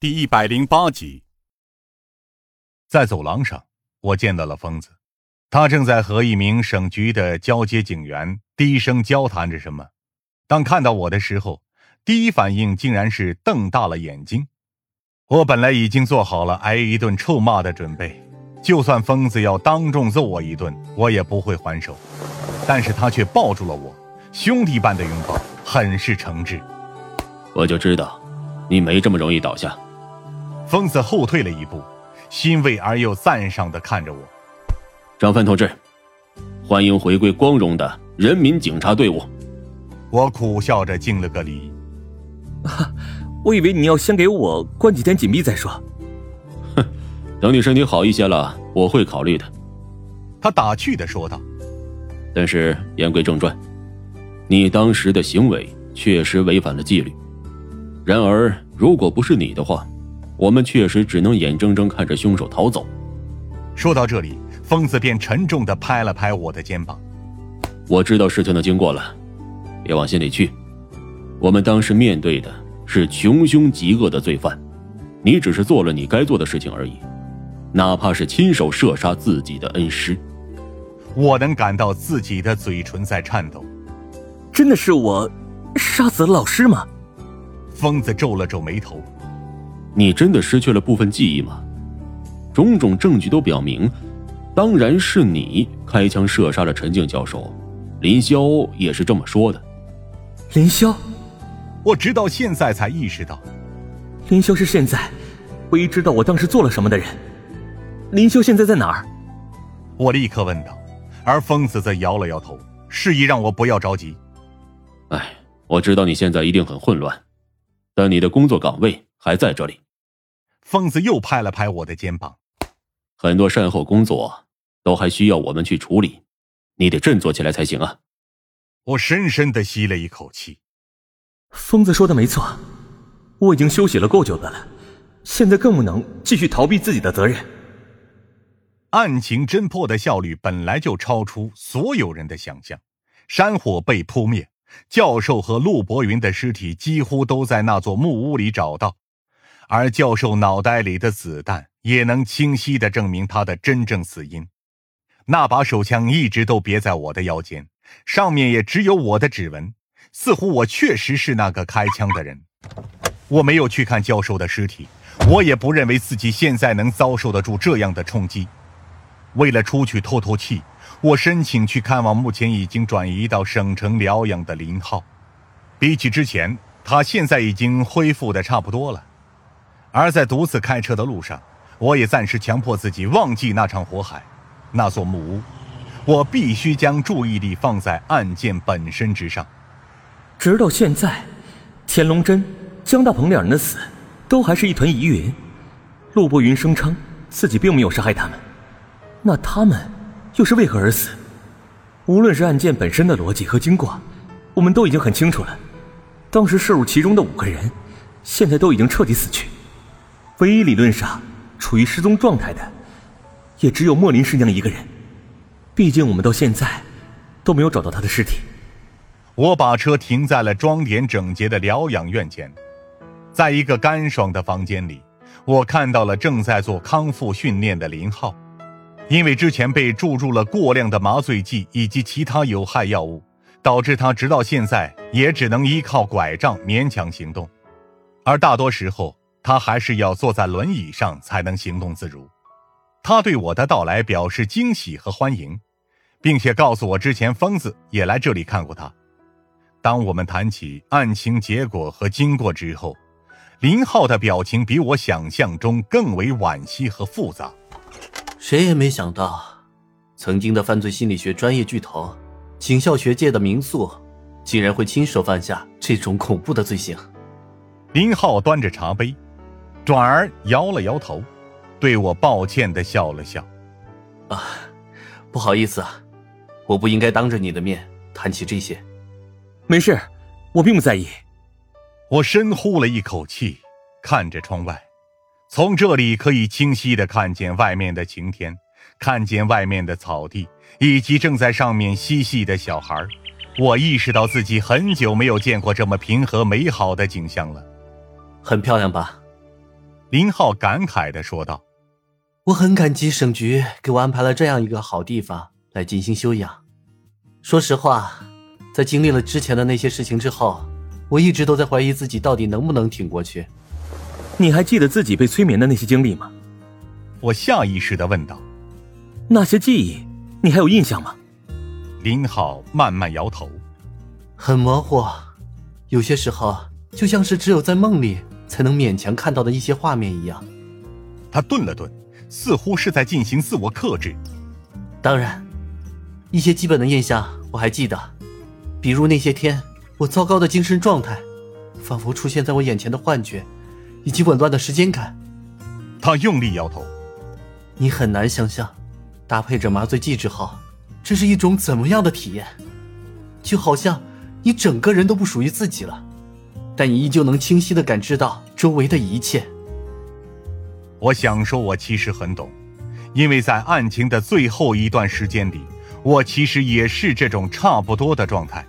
第一百零八集，在走廊上，我见到了疯子，他正在和一名省局的交接警员低声交谈着什么。当看到我的时候，第一反应竟然是瞪大了眼睛。我本来已经做好了挨一顿臭骂的准备，就算疯子要当众揍我一顿，我也不会还手。但是他却抱住了我，兄弟般的拥抱，很是诚挚。我就知道，你没这么容易倒下。疯子后退了一步，欣慰而又赞赏的看着我。张帆同志，欢迎回归光荣的人民警察队伍。我苦笑着敬了个礼。哈，我以为你要先给我关几天禁闭再说。哼，等你身体好一些了，我会考虑的。他打趣的说道。但是言归正传，你当时的行为确实违反了纪律。然而，如果不是你的话，我们确实只能眼睁睁看着凶手逃走。说到这里，疯子便沉重的拍了拍我的肩膀。我知道事情的经过了，别往心里去。我们当时面对的是穷凶极恶的罪犯，你只是做了你该做的事情而已，哪怕是亲手射杀自己的恩师。我能感到自己的嘴唇在颤抖。真的是我杀死了老师吗？疯子皱了皱眉头。你真的失去了部分记忆吗？种种证据都表明，当然是你开枪射杀了陈静教授。林霄也是这么说的。林霄，我直到现在才意识到，林霄是现在唯一知道我当时做了什么的人。林霄现在在哪儿？我立刻问道，而疯子则摇了摇头，示意让我不要着急。哎，我知道你现在一定很混乱，但你的工作岗位。还在这里，疯子又拍了拍我的肩膀。很多善后工作都还需要我们去处理，你得振作起来才行啊！我深深的吸了一口气。疯子说的没错，我已经休息了够久的了，现在更不能继续逃避自己的责任。案情侦破的效率本来就超出所有人的想象，山火被扑灭，教授和陆博云的尸体几乎都在那座木屋里找到。而教授脑袋里的子弹也能清晰地证明他的真正死因。那把手枪一直都别在我的腰间，上面也只有我的指纹，似乎我确实是那个开枪的人。我没有去看教授的尸体，我也不认为自己现在能遭受得住这样的冲击。为了出去透透气，我申请去看望目前已经转移到省城疗养的林浩。比起之前，他现在已经恢复的差不多了。而在独自开车的路上，我也暂时强迫自己忘记那场火海，那座木屋。我必须将注意力放在案件本身之上。直到现在，钱龙真、江大鹏两人的死，都还是一团疑云。陆步云声称自己并没有杀害他们，那他们又是为何而死？无论是案件本身的逻辑和经过，我们都已经很清楚了。当时涉入其中的五个人，现在都已经彻底死去。唯一理论上处于失踪状态的，也只有莫林师娘一个人。毕竟我们到现在都没有找到她的尸体。我把车停在了装点整洁的疗养院前，在一个干爽的房间里，我看到了正在做康复训练的林浩。因为之前被注入了过量的麻醉剂以及其他有害药物，导致他直到现在也只能依靠拐杖勉强行动，而大多时候。他还是要坐在轮椅上才能行动自如。他对我的到来表示惊喜和欢迎，并且告诉我之前疯子也来这里看过他。当我们谈起案情结果和经过之后，林浩的表情比我想象中更为惋惜和复杂。谁也没想到，曾经的犯罪心理学专业巨头、警校学界的名宿，竟然会亲手犯下这种恐怖的罪行。林浩端着茶杯。转而摇了摇头，对我抱歉的笑了笑。啊，不好意思啊，我不应该当着你的面谈起这些。没事，我并不在意。我深呼了一口气，看着窗外，从这里可以清晰的看见外面的晴天，看见外面的草地，以及正在上面嬉戏的小孩。我意识到自己很久没有见过这么平和美好的景象了。很漂亮吧？林浩感慨的说道：“我很感激省局给我安排了这样一个好地方来进行休养。说实话，在经历了之前的那些事情之后，我一直都在怀疑自己到底能不能挺过去。你还记得自己被催眠的那些经历吗？”我下意识的问道：“那些记忆，你还有印象吗？”林浩慢慢摇头：“很模糊，有些时候就像是只有在梦里。”才能勉强看到的一些画面一样。他顿了顿，似乎是在进行自我克制。当然，一些基本的印象我还记得，比如那些天我糟糕的精神状态，仿佛出现在我眼前的幻觉，以及紊乱的时间感。他用力摇头。你很难想象，搭配着麻醉剂之后，这是一种怎么样的体验？就好像你整个人都不属于自己了。但你依旧能清晰的感知到周围的一切。我想说，我其实很懂，因为在案情的最后一段时间里，我其实也是这种差不多的状态。